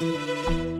Música